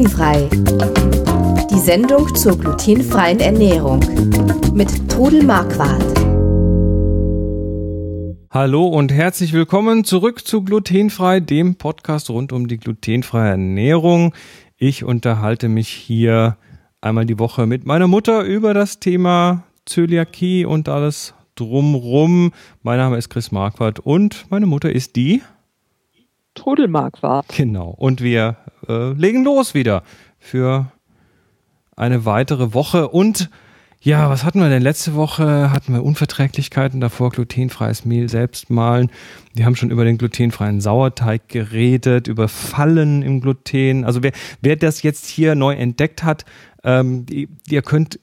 Glutenfrei. Die Sendung zur glutenfreien Ernährung mit Trudel Marquardt. Hallo und herzlich willkommen zurück zu Glutenfrei, dem Podcast rund um die glutenfreie Ernährung. Ich unterhalte mich hier einmal die Woche mit meiner Mutter über das Thema Zöliakie und alles drumrum. Mein Name ist Chris Marquardt und meine Mutter ist die Trudelmark war. Genau. Und wir äh, legen los wieder für eine weitere Woche. Und ja, was hatten wir denn? Letzte Woche hatten wir Unverträglichkeiten, davor glutenfreies Mehl selbst malen. Wir haben schon über den glutenfreien Sauerteig geredet, über Fallen im Gluten. Also wer, wer das jetzt hier neu entdeckt hat, ähm, ihr könnt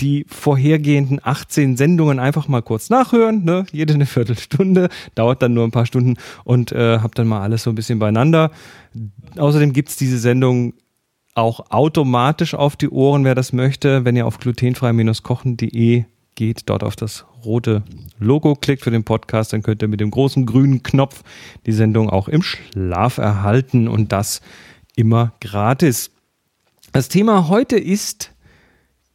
die vorhergehenden 18 Sendungen einfach mal kurz nachhören, ne? jede eine Viertelstunde, dauert dann nur ein paar Stunden und äh, habt dann mal alles so ein bisschen beieinander. Außerdem gibt's diese Sendung auch automatisch auf die Ohren, wer das möchte, wenn ihr auf glutenfrei-kochen.de geht, dort auf das rote Logo klickt für den Podcast, dann könnt ihr mit dem großen grünen Knopf die Sendung auch im Schlaf erhalten und das immer gratis. Das Thema heute ist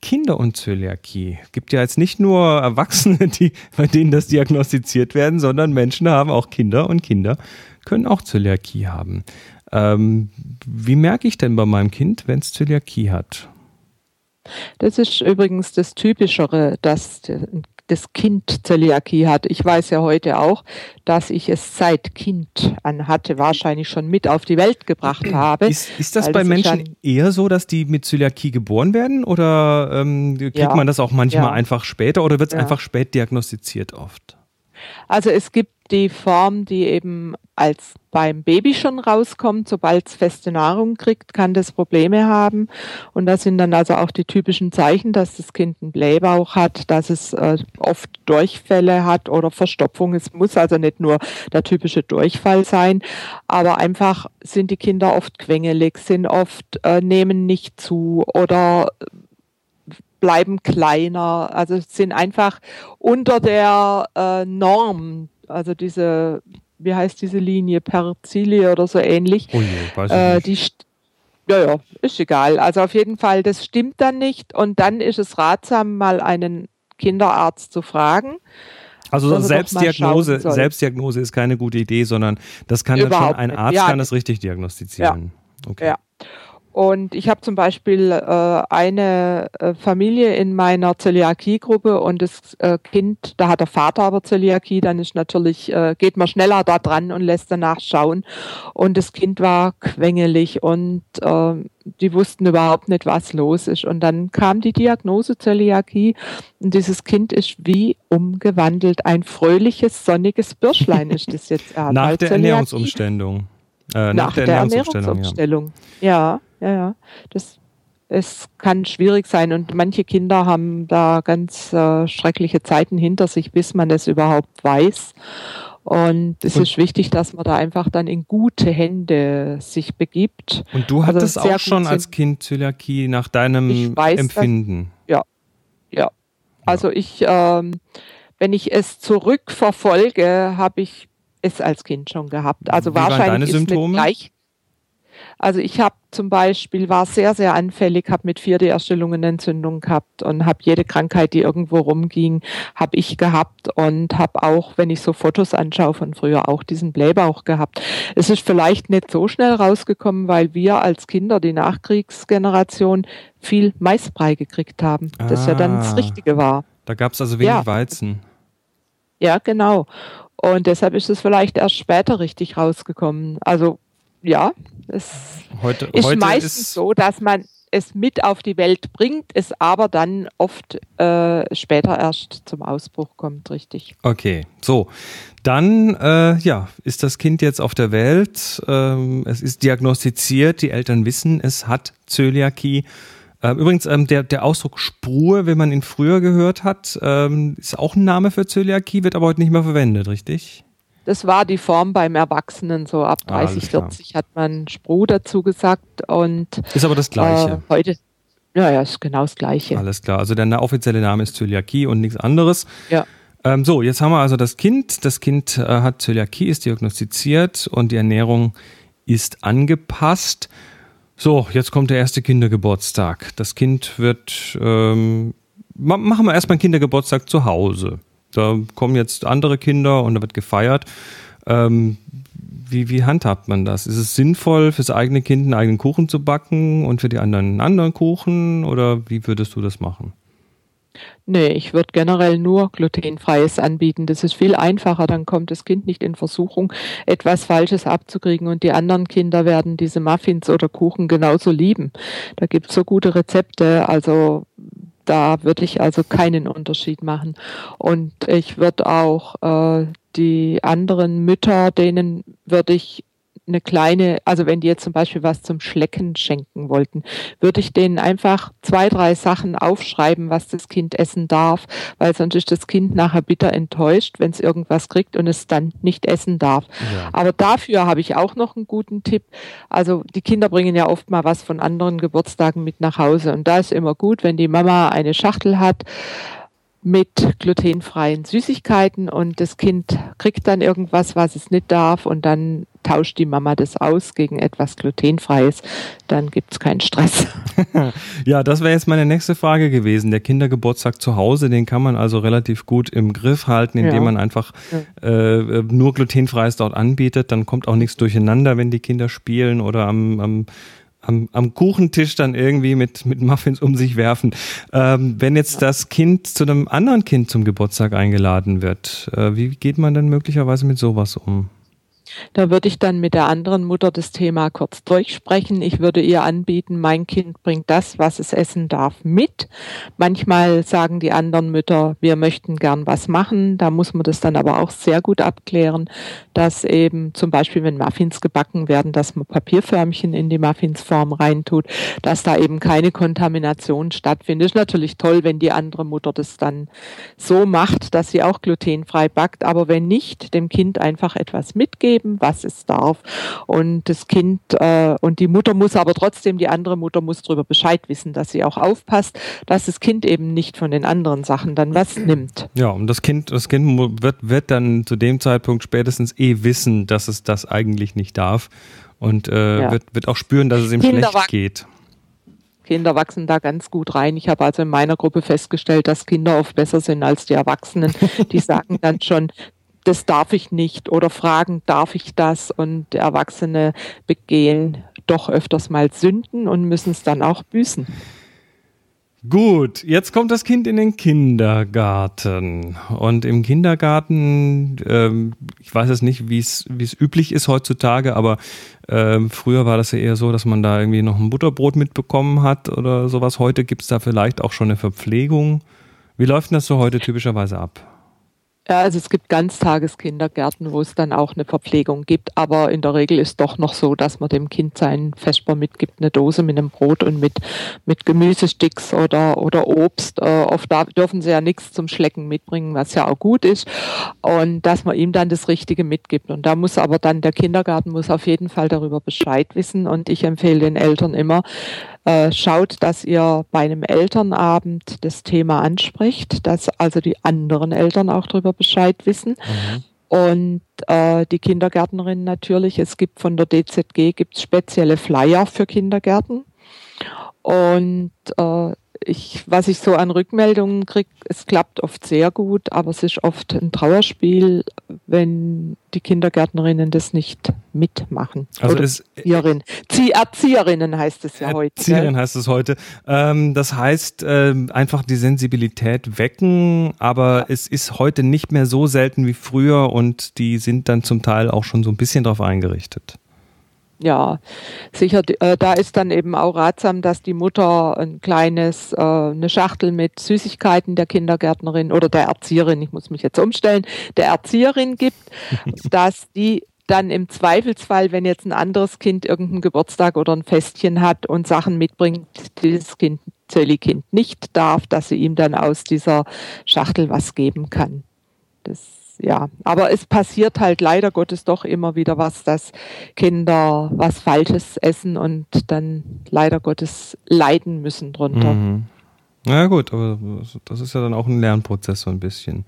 Kinder und Zöliakie. Gibt ja jetzt nicht nur Erwachsene, die, bei denen das diagnostiziert werden, sondern Menschen haben auch Kinder und Kinder können auch Zöliakie haben. Ähm, wie merke ich denn bei meinem Kind, wenn es Zöliakie hat? Das ist übrigens das Typischere, dass das Kind Zöliakie hat. Ich weiß ja heute auch, dass ich es seit Kind an hatte, wahrscheinlich schon mit auf die Welt gebracht habe. Ist, ist das bei Menschen eher so, dass die mit Zöliakie geboren werden oder ähm, kriegt ja, man das auch manchmal ja. einfach später oder wird es ja. einfach spät diagnostiziert oft? Also es gibt die Form, die eben als beim Baby schon rauskommt. Sobald es feste Nahrung kriegt, kann das Probleme haben. Und das sind dann also auch die typischen Zeichen, dass das Kind einen Blähbauch hat, dass es äh, oft Durchfälle hat oder Verstopfung. Es muss also nicht nur der typische Durchfall sein, aber einfach sind die Kinder oft quengelig, sind oft, äh, nehmen nicht zu oder bleiben kleiner, also sind einfach unter der äh, Norm also diese, wie heißt diese Linie, Perzili oder so ähnlich. Oh je, äh. Die, ja, ja, ist egal. Also auf jeden Fall, das stimmt dann nicht. Und dann ist es ratsam, mal einen Kinderarzt zu fragen. Also Selbstdiagnose, Selbstdiagnose ist keine gute Idee, sondern das kann Überhaupt dann schon ein Arzt ja, kann das richtig diagnostizieren. Ja. Okay. Ja. Und ich habe zum Beispiel äh, eine äh, Familie in meiner Zöliakie-Gruppe und das äh, Kind, da hat der Vater aber Zöliakie, dann ist natürlich, äh, geht man schneller da dran und lässt danach schauen. Und das Kind war quengelig und äh, die wussten überhaupt nicht, was los ist. Und dann kam die Diagnose Zöliakie und dieses Kind ist wie umgewandelt. Ein fröhliches, sonniges Birschlein ist das jetzt. Nach der Ernährungsumstellung. Äh, nach, nach, der, der Ernährungsumstellung, Ernährungsumstellung ja. ja ja, ja. Das, es kann schwierig sein und manche Kinder haben da ganz äh, schreckliche Zeiten hinter sich, bis man es überhaupt weiß. Und es ist wichtig, dass man da einfach dann in gute Hände sich begibt. Und du hattest also auch schon als Kind Zöliakie nach deinem weiß, Empfinden? Dass, ja, ja. Also ich, ähm, wenn ich es zurückverfolge, habe ich es als Kind schon gehabt. Also Wie wahrscheinlich deine Symptome? gleich, also ich habe zum Beispiel, war sehr, sehr anfällig, habe mit 4D-Erstellungen Entzündung gehabt und habe jede Krankheit, die irgendwo rumging, habe ich gehabt und habe auch, wenn ich so Fotos anschaue von früher, auch diesen Blähbauch gehabt. Es ist vielleicht nicht so schnell rausgekommen, weil wir als Kinder, die Nachkriegsgeneration, viel Maisbrei gekriegt haben, ah, das ja dann das ah. Richtige war. Da gab es also wenig ja. Weizen. Ja, genau. Und deshalb ist es vielleicht erst später richtig rausgekommen. Also ja, es heute, ist heute meistens ist so, dass man es mit auf die Welt bringt, es aber dann oft äh, später erst zum Ausbruch kommt, richtig. Okay, so. Dann äh, ja, ist das Kind jetzt auf der Welt, ähm, es ist diagnostiziert, die Eltern wissen, es hat Zöliakie. Äh, übrigens, ähm, der, der Ausdruck Sprue, wenn man ihn früher gehört hat, ähm, ist auch ein Name für Zöliakie, wird aber heute nicht mehr verwendet, richtig? Das war die Form beim Erwachsenen, so ab 30, 40 hat man Spru dazu gesagt. Und, ist aber das Gleiche. Äh, heute, ja, ja, ist genau das Gleiche. Alles klar. Also der offizielle Name ist Zöliakie und nichts anderes. Ja. Ähm, so, jetzt haben wir also das Kind. Das Kind äh, hat Zöliakie, ist diagnostiziert und die Ernährung ist angepasst. So, jetzt kommt der erste Kindergeburtstag. Das Kind wird, ähm, machen wir erstmal einen Kindergeburtstag zu Hause. Da kommen jetzt andere Kinder und da wird gefeiert. Ähm, wie, wie handhabt man das? Ist es sinnvoll, fürs eigene Kind einen eigenen Kuchen zu backen und für die anderen einen anderen Kuchen? Oder wie würdest du das machen? Nee, ich würde generell nur glutenfreies anbieten. Das ist viel einfacher. Dann kommt das Kind nicht in Versuchung, etwas Falsches abzukriegen. Und die anderen Kinder werden diese Muffins oder Kuchen genauso lieben. Da gibt es so gute Rezepte. Also da würde ich also keinen Unterschied machen. Und ich würde auch äh, die anderen Mütter, denen würde ich eine kleine, also wenn die jetzt zum Beispiel was zum Schlecken schenken wollten, würde ich denen einfach zwei, drei Sachen aufschreiben, was das Kind essen darf, weil sonst ist das Kind nachher bitter enttäuscht, wenn es irgendwas kriegt und es dann nicht essen darf. Ja. Aber dafür habe ich auch noch einen guten Tipp. Also die Kinder bringen ja oft mal was von anderen Geburtstagen mit nach Hause und da ist immer gut, wenn die Mama eine Schachtel hat, mit glutenfreien Süßigkeiten und das Kind kriegt dann irgendwas, was es nicht darf und dann tauscht die Mama das aus gegen etwas glutenfreies, dann gibt es keinen Stress. ja, das wäre jetzt meine nächste Frage gewesen. Der Kindergeburtstag zu Hause, den kann man also relativ gut im Griff halten, indem ja. man einfach äh, nur glutenfreies dort anbietet. Dann kommt auch nichts durcheinander, wenn die Kinder spielen oder am, am am, am Kuchentisch dann irgendwie mit, mit Muffins um sich werfen. Ähm, wenn jetzt das Kind zu einem anderen Kind zum Geburtstag eingeladen wird, äh, wie geht man denn möglicherweise mit sowas um? Da würde ich dann mit der anderen Mutter das Thema kurz durchsprechen. Ich würde ihr anbieten, mein Kind bringt das, was es essen darf, mit. Manchmal sagen die anderen Mütter, wir möchten gern was machen. Da muss man das dann aber auch sehr gut abklären, dass eben zum Beispiel, wenn Muffins gebacken werden, dass man Papierförmchen in die Muffinsform reintut, dass da eben keine Kontamination stattfindet. Ist natürlich toll, wenn die andere Mutter das dann so macht, dass sie auch glutenfrei backt. Aber wenn nicht, dem Kind einfach etwas mitgeben geben, was es darf. Und das Kind äh, und die Mutter muss aber trotzdem, die andere Mutter muss darüber Bescheid wissen, dass sie auch aufpasst, dass das Kind eben nicht von den anderen Sachen dann was nimmt. Ja, und das Kind, das Kind wird, wird dann zu dem Zeitpunkt spätestens eh wissen, dass es das eigentlich nicht darf und äh, ja. wird, wird auch spüren, dass es ihm Kinder schlecht geht. Kinder wachsen da ganz gut rein. Ich habe also in meiner Gruppe festgestellt, dass Kinder oft besser sind als die Erwachsenen. Die sagen dann schon, das darf ich nicht oder fragen, darf ich das? Und Erwachsene begehen doch öfters mal Sünden und müssen es dann auch büßen. Gut, jetzt kommt das Kind in den Kindergarten. Und im Kindergarten, ähm, ich weiß jetzt nicht, wie es üblich ist heutzutage, aber ähm, früher war das ja eher so, dass man da irgendwie noch ein Butterbrot mitbekommen hat oder sowas. Heute gibt es da vielleicht auch schon eine Verpflegung. Wie läuft denn das so heute typischerweise ab? Ja, also es gibt Ganztageskindergärten, wo es dann auch eine Verpflegung gibt, aber in der Regel ist doch noch so, dass man dem Kind seinen Vesper mitgibt, eine Dose mit einem Brot und mit, mit Gemüsesticks oder, oder Obst. Äh, oft da dürfen sie ja nichts zum Schlecken mitbringen, was ja auch gut ist. Und dass man ihm dann das Richtige mitgibt. Und da muss aber dann der Kindergarten muss auf jeden Fall darüber Bescheid wissen. Und ich empfehle den Eltern immer, äh, schaut, dass ihr bei einem Elternabend das Thema anspricht, dass also die anderen Eltern auch darüber Bescheid wissen. Mhm. Und äh, die Kindergärtnerin natürlich, es gibt von der DZG gibt's spezielle Flyer für Kindergärten. Und äh, ich, was ich so an Rückmeldungen kriege, es klappt oft sehr gut, aber es ist oft ein Trauerspiel, wenn die Kindergärtnerinnen das nicht mitmachen. Also Oder es, Erzieherin. Erzieherinnen heißt es ja heute. Erzieherin heißt es heute. Ähm, das heißt, ähm, einfach die Sensibilität wecken, aber ja. es ist heute nicht mehr so selten wie früher und die sind dann zum Teil auch schon so ein bisschen darauf eingerichtet ja, sicher, äh, da ist dann eben auch ratsam, dass die Mutter ein kleines, äh, eine Schachtel mit Süßigkeiten der Kindergärtnerin oder der Erzieherin, ich muss mich jetzt umstellen, der Erzieherin gibt, dass die dann im Zweifelsfall, wenn jetzt ein anderes Kind irgendeinen Geburtstag oder ein Festchen hat und Sachen mitbringt, die das Kind, Zölli-Kind nicht darf, dass sie ihm dann aus dieser Schachtel was geben kann. Das ja, aber es passiert halt leider Gottes doch immer wieder was, dass Kinder was Falsches essen und dann leider Gottes leiden müssen drunter. Mhm. Na gut, aber das ist ja dann auch ein Lernprozess so ein bisschen.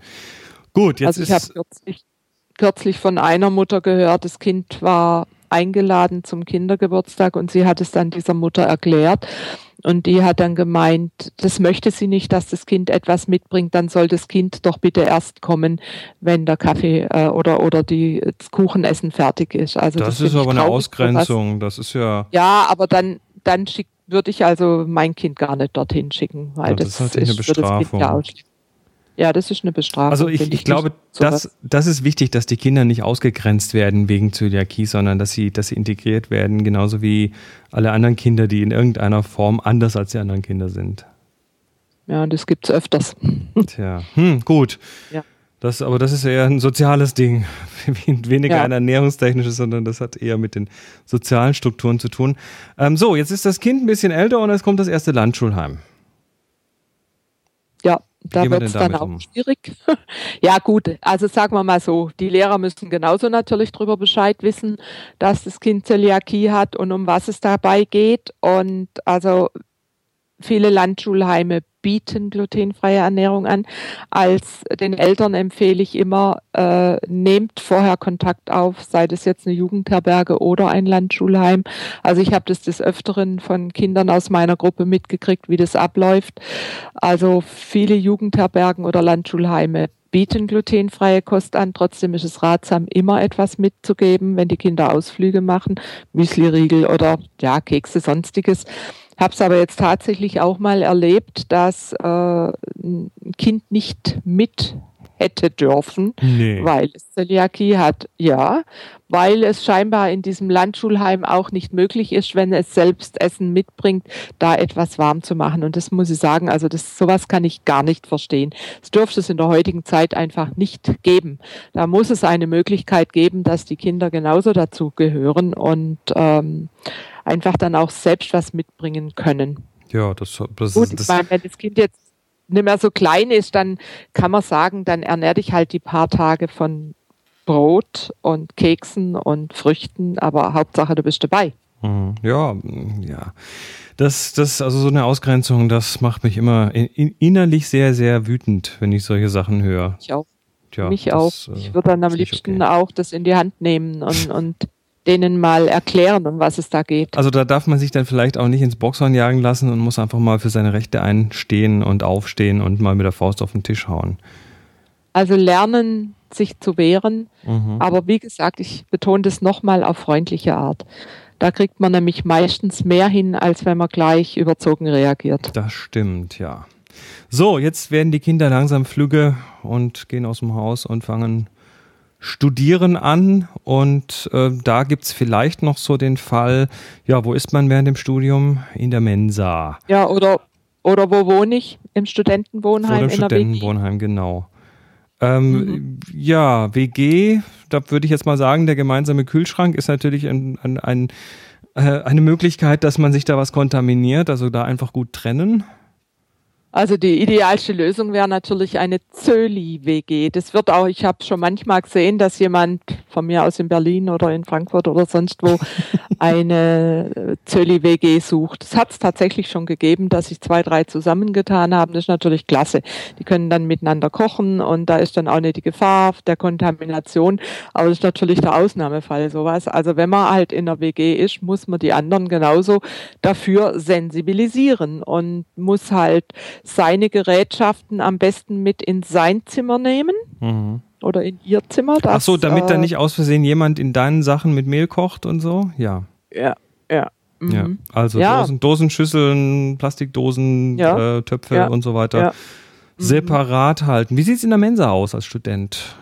Gut, jetzt also ich habe kürzlich, kürzlich von einer Mutter gehört, das Kind war eingeladen zum Kindergeburtstag und sie hat es dann dieser Mutter erklärt. Und die hat dann gemeint, das möchte sie nicht, dass das Kind etwas mitbringt, dann soll das Kind doch bitte erst kommen, wenn der Kaffee äh, oder, oder die, das Kuchenessen fertig ist. Also das, das ist aber eine Ausgrenzung, das ist ja. Ja, aber dann, dann schickt würde ich also mein Kind gar nicht dorthin schicken, weil ja, das, das, ist, eine Bestrafung. Ja, das ist eine Bestrafung. Also ich, ich, ich glaube, das, das ist wichtig, dass die Kinder nicht ausgegrenzt werden wegen Zöliakie, sondern dass sie, dass sie integriert werden, genauso wie alle anderen Kinder, die in irgendeiner Form anders als die anderen Kinder sind. Ja, das gibt es öfters. Tja, hm, gut. Ja. Das, aber das ist eher ein soziales Ding, weniger ja. ein ernährungstechnisches, sondern das hat eher mit den sozialen Strukturen zu tun. Ähm, so, jetzt ist das Kind ein bisschen älter und es kommt das erste Landschulheim. Ja, da wird es dann auch um? schwierig. ja, gut, also sagen wir mal so, die Lehrer müssen genauso natürlich darüber Bescheid wissen, dass das Kind Zöliakie hat und um was es dabei geht. Und also viele Landschulheime bieten glutenfreie Ernährung an. Als den Eltern empfehle ich immer, äh, nehmt vorher Kontakt auf, sei das jetzt eine Jugendherberge oder ein Landschulheim. Also ich habe das des Öfteren von Kindern aus meiner Gruppe mitgekriegt, wie das abläuft. Also viele Jugendherbergen oder Landschulheime bieten glutenfreie Kost an. Trotzdem ist es ratsam, immer etwas mitzugeben, wenn die Kinder Ausflüge machen, Müsliriegel oder ja, Kekse, sonstiges. Habe es aber jetzt tatsächlich auch mal erlebt, dass äh, ein Kind nicht mit hätte dürfen, nee. weil es Zöliakie hat. Ja, weil es scheinbar in diesem Landschulheim auch nicht möglich ist, wenn es selbst Essen mitbringt, da etwas warm zu machen. Und das muss ich sagen, also das, sowas kann ich gar nicht verstehen. Es dürfte es in der heutigen Zeit einfach nicht geben. Da muss es eine Möglichkeit geben, dass die Kinder genauso dazu gehören und ähm, einfach dann auch selbst was mitbringen können. Ja, das, das Gut, ist. Ich meine, wenn das Kind jetzt nicht mehr so klein ist, dann kann man sagen, dann ernähr dich halt die paar Tage von Brot und Keksen und Früchten, aber Hauptsache du bist dabei. Mhm. Ja, ja. Das, das, also so eine Ausgrenzung, das macht mich immer innerlich sehr, sehr wütend, wenn ich solche Sachen höre. Ich auch. Tja, mich das, auch. Ich würde dann am liebsten okay. auch das in die Hand nehmen und, und denen mal erklären, um was es da geht. Also da darf man sich dann vielleicht auch nicht ins Boxhorn jagen lassen und muss einfach mal für seine Rechte einstehen und aufstehen und mal mit der Faust auf den Tisch hauen. Also lernen, sich zu wehren. Mhm. Aber wie gesagt, ich betone das nochmal auf freundliche Art. Da kriegt man nämlich meistens mehr hin, als wenn man gleich überzogen reagiert. Das stimmt, ja. So, jetzt werden die Kinder langsam flügge und gehen aus dem Haus und fangen Studieren an und äh, da gibt's vielleicht noch so den Fall, ja, wo ist man während dem Studium? In der Mensa. Ja, oder, oder wo wohne ich? Im Studentenwohnheim? Oder im Studentenwohnheim, genau. Ähm, mhm. Ja, WG, da würde ich jetzt mal sagen, der gemeinsame Kühlschrank ist natürlich ein, ein, ein, äh, eine Möglichkeit, dass man sich da was kontaminiert, also da einfach gut trennen. Also die idealste Lösung wäre natürlich eine Zöli-WG. Das wird auch, ich habe schon manchmal gesehen, dass jemand von mir aus in Berlin oder in Frankfurt oder sonst wo eine Zöli-WG sucht. Es hat es tatsächlich schon gegeben, dass sich zwei, drei zusammengetan haben. Das ist natürlich klasse. Die können dann miteinander kochen und da ist dann auch nicht die Gefahr der Kontamination. Aber das ist natürlich der Ausnahmefall, sowas. Also wenn man halt in der WG ist, muss man die anderen genauso dafür sensibilisieren und muss halt seine Gerätschaften am besten mit in sein Zimmer nehmen. Mhm. Oder in ihr Zimmer. Das, Ach so, damit äh, dann nicht aus Versehen jemand in deinen Sachen mit Mehl kocht und so? Ja. Ja, ja. Mhm. ja also ja. Dosen, Dosenschüsseln, Plastikdosen, ja. äh, Töpfe und so weiter mhm. separat halten. Wie sieht es in der Mensa aus als Student?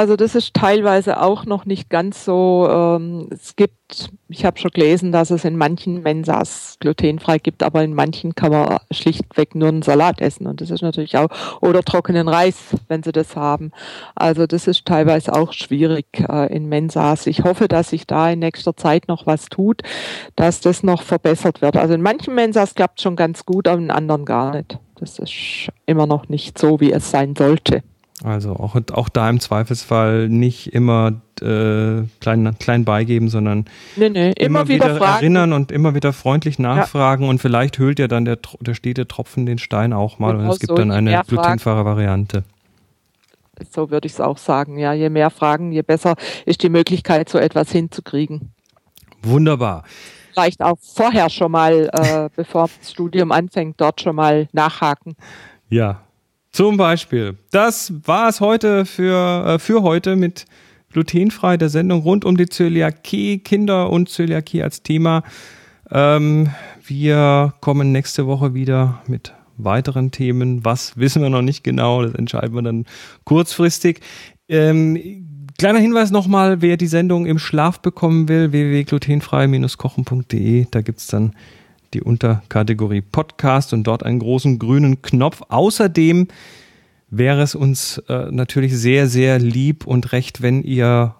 Also das ist teilweise auch noch nicht ganz so. Ähm, es gibt, ich habe schon gelesen, dass es in manchen Mensas glutenfrei gibt, aber in manchen kann man schlichtweg nur einen Salat essen und das ist natürlich auch oder trockenen Reis, wenn sie das haben. Also das ist teilweise auch schwierig äh, in Mensas. Ich hoffe, dass sich da in nächster Zeit noch was tut, dass das noch verbessert wird. Also in manchen Mensas klappt schon ganz gut, aber in anderen gar nicht. Das ist immer noch nicht so, wie es sein sollte. Also auch, auch da im Zweifelsfall nicht immer äh, klein, klein beigeben, sondern nee, nee, immer, immer, wieder, wieder erinnern und immer wieder freundlich nachfragen ja. und vielleicht hüllt ja dann der, der stete Tropfen den Stein auch mal genau und es gibt so dann eine glutenfreie Variante. so würde ich es auch sagen. Ja, je mehr Fragen, je besser ist die Möglichkeit, so etwas hinzukriegen. Wunderbar. Vielleicht auch vorher schon mal, äh, bevor das Studium anfängt, dort schon mal nachhaken. Ja, zum Beispiel. Das war es heute für, äh, für heute mit glutenfrei der Sendung rund um die Zöliakie, Kinder und Zöliakie als Thema. Ähm, wir kommen nächste Woche wieder mit weiteren Themen. Was wissen wir noch nicht genau, das entscheiden wir dann kurzfristig. Ähm, kleiner Hinweis nochmal, wer die Sendung im Schlaf bekommen will, www.glutenfrei-kochen.de, da gibt's dann die Unterkategorie Podcast und dort einen großen grünen Knopf. Außerdem wäre es uns äh, natürlich sehr, sehr lieb und recht, wenn ihr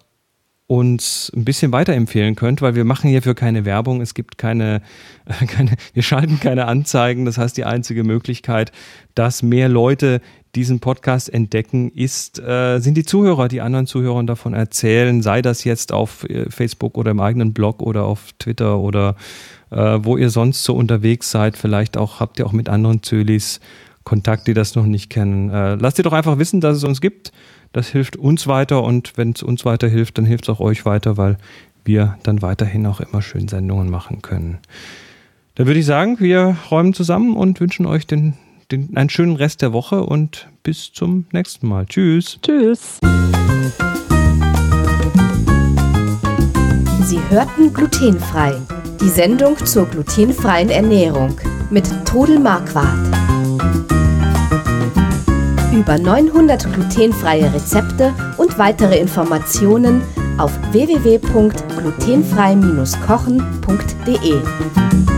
uns ein bisschen weiterempfehlen könnt, weil wir machen hierfür keine Werbung, es gibt keine, keine, wir schalten keine Anzeigen. Das heißt, die einzige Möglichkeit, dass mehr Leute diesen Podcast entdecken, ist, äh, sind die Zuhörer, die anderen Zuhörern davon erzählen, sei das jetzt auf äh, Facebook oder im eigenen Blog oder auf Twitter oder äh, wo ihr sonst so unterwegs seid. Vielleicht auch habt ihr auch mit anderen Zölis Kontakt, die das noch nicht kennen. Äh, lasst ihr doch einfach wissen, dass es uns gibt. Das hilft uns weiter und wenn es uns weiter hilft, dann hilft es auch euch weiter, weil wir dann weiterhin auch immer schön Sendungen machen können. Dann würde ich sagen, wir räumen zusammen und wünschen euch den, den, einen schönen Rest der Woche und bis zum nächsten Mal. Tschüss. Tschüss. Sie hörten glutenfrei. Die Sendung zur glutenfreien Ernährung mit Todel Marquardt. Über 900 glutenfreie Rezepte und weitere Informationen auf www.glutenfrei-kochen.de.